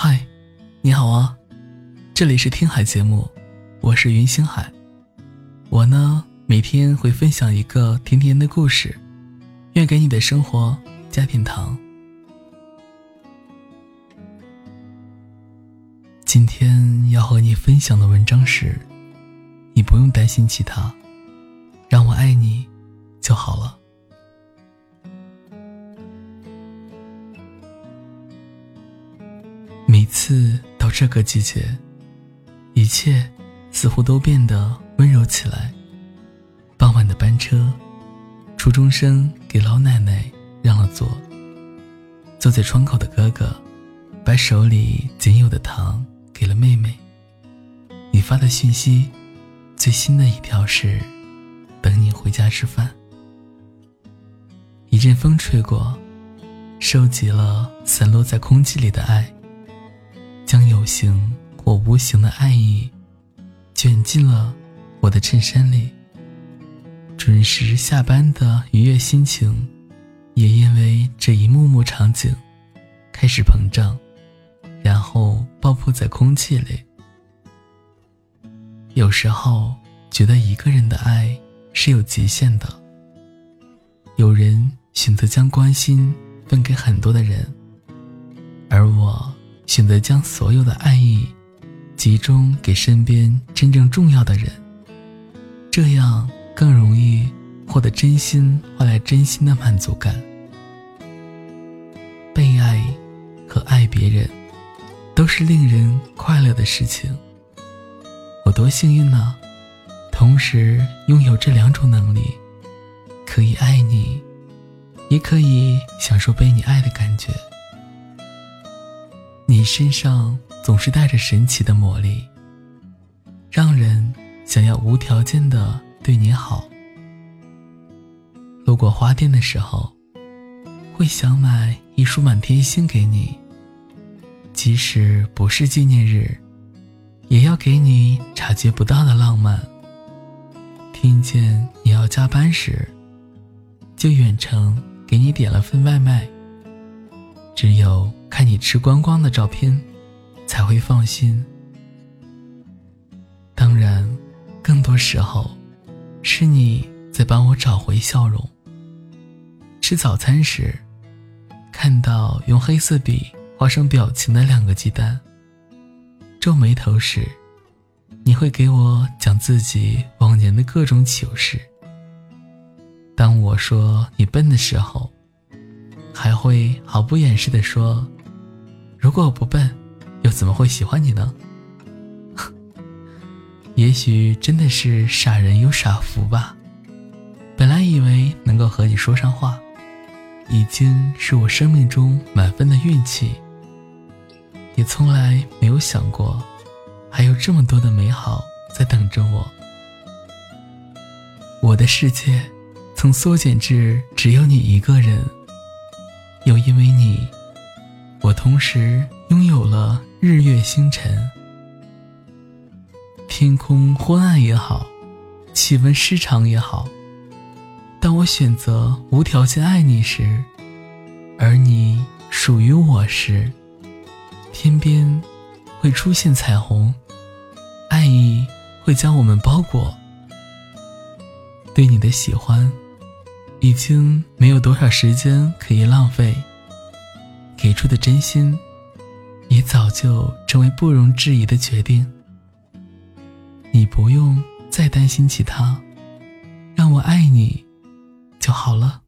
嗨，你好啊，这里是听海节目，我是云星海。我呢，每天会分享一个甜甜的故事，愿给你的生活加点糖。今天要和你分享的文章是：你不用担心其他，让我爱你就好了。每次到这个季节，一切似乎都变得温柔起来。傍晚的班车，初中生给老奶奶让了座。坐在窗口的哥哥，把手里仅有的糖给了妹妹。你发的讯息，最新的一条是：等你回家吃饭。一阵风吹过，收集了散落在空气里的爱。将有形或无形的爱意卷进了我的衬衫里。准时下班的愉悦心情，也因为这一幕幕场景开始膨胀，然后爆破在空气里。有时候觉得一个人的爱是有极限的。有人选择将关心分给很多的人，而我。选择将所有的爱意集中给身边真正重要的人，这样更容易获得真心换来真心的满足感。被爱和爱别人都是令人快乐的事情。我多幸运呢，同时拥有这两种能力，可以爱你，也可以享受被你爱的感觉。你身上总是带着神奇的魔力，让人想要无条件的对你好。路过花店的时候，会想买一束满天星给你。即使不是纪念日，也要给你察觉不到的浪漫。听见你要加班时，就远程给你点了份外卖。只有。看你吃光光的照片，才会放心。当然，更多时候，是你在帮我找回笑容。吃早餐时，看到用黑色笔画上表情的两个鸡蛋，皱眉头时，你会给我讲自己往年的各种糗事。当我说你笨的时候，还会毫不掩饰地说。如果我不笨，又怎么会喜欢你呢？也许真的是傻人有傻福吧。本来以为能够和你说上话，已经是我生命中满分的运气。也从来没有想过，还有这么多的美好在等着我。我的世界，从缩减至只有你一个人，又因为你。我同时拥有了日月星辰，天空昏暗也好，气温失常也好。当我选择无条件爱你时，而你属于我时，天边会出现彩虹，爱意会将我们包裹。对你的喜欢，已经没有多少时间可以浪费。给出的真心，也早就成为不容置疑的决定。你不用再担心其他，让我爱你就好了。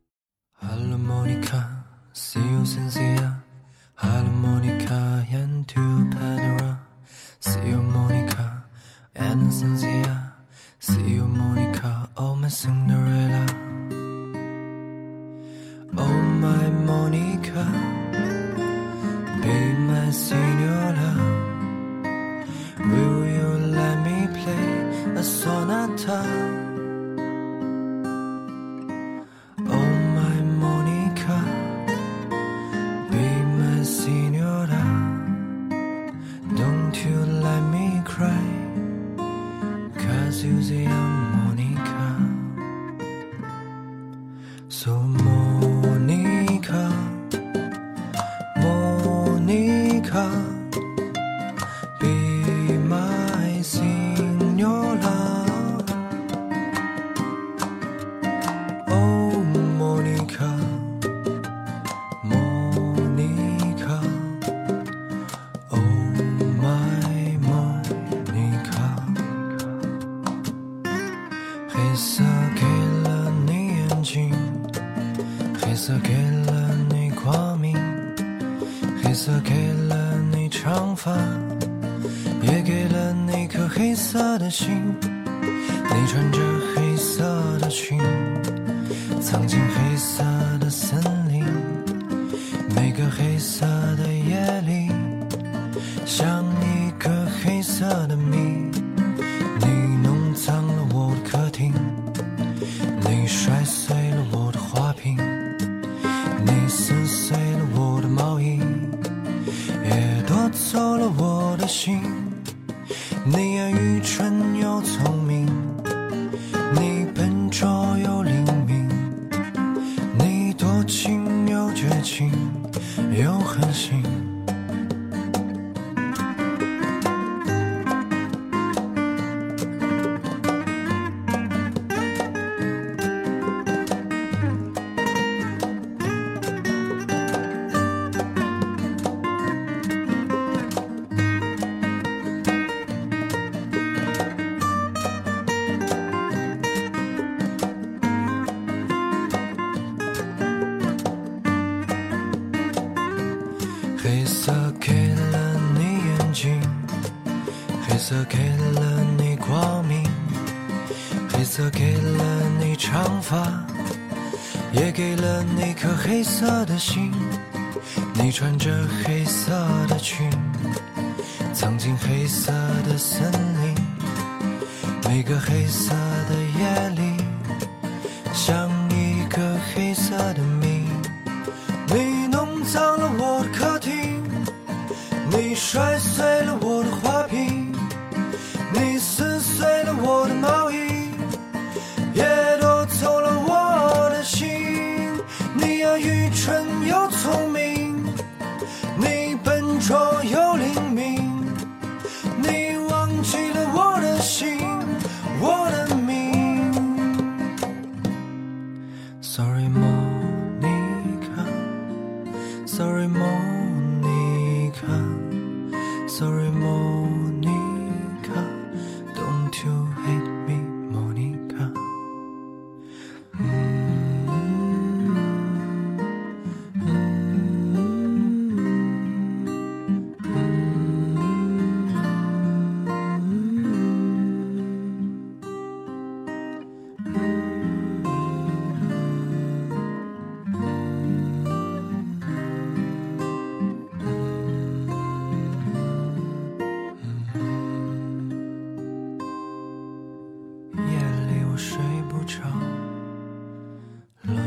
黑色给了你眼睛，黑色给了你光明，黑色给了你长发，也给了你颗黑色的心。你穿着黑色的裙，藏进黑色的森林。每个黑色的夜里，想。情又绝情，又狠心。黑色给了你眼睛，黑色给了你光明，黑色给了你长发，也给了你颗黑色的心。你穿着黑色的裙，藏进黑色的森林。每个黑色的夜里，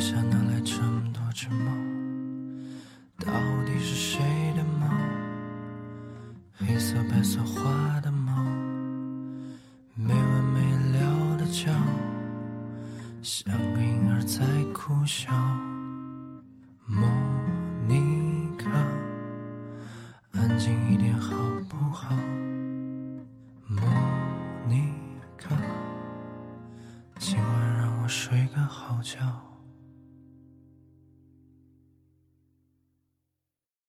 下哪来这么多只猫？到底是谁的猫？黑色白色花的猫，没完没了的叫，像个婴儿在哭笑。莫妮卡，安静一点好不好？莫妮卡。今晚让我睡个好觉。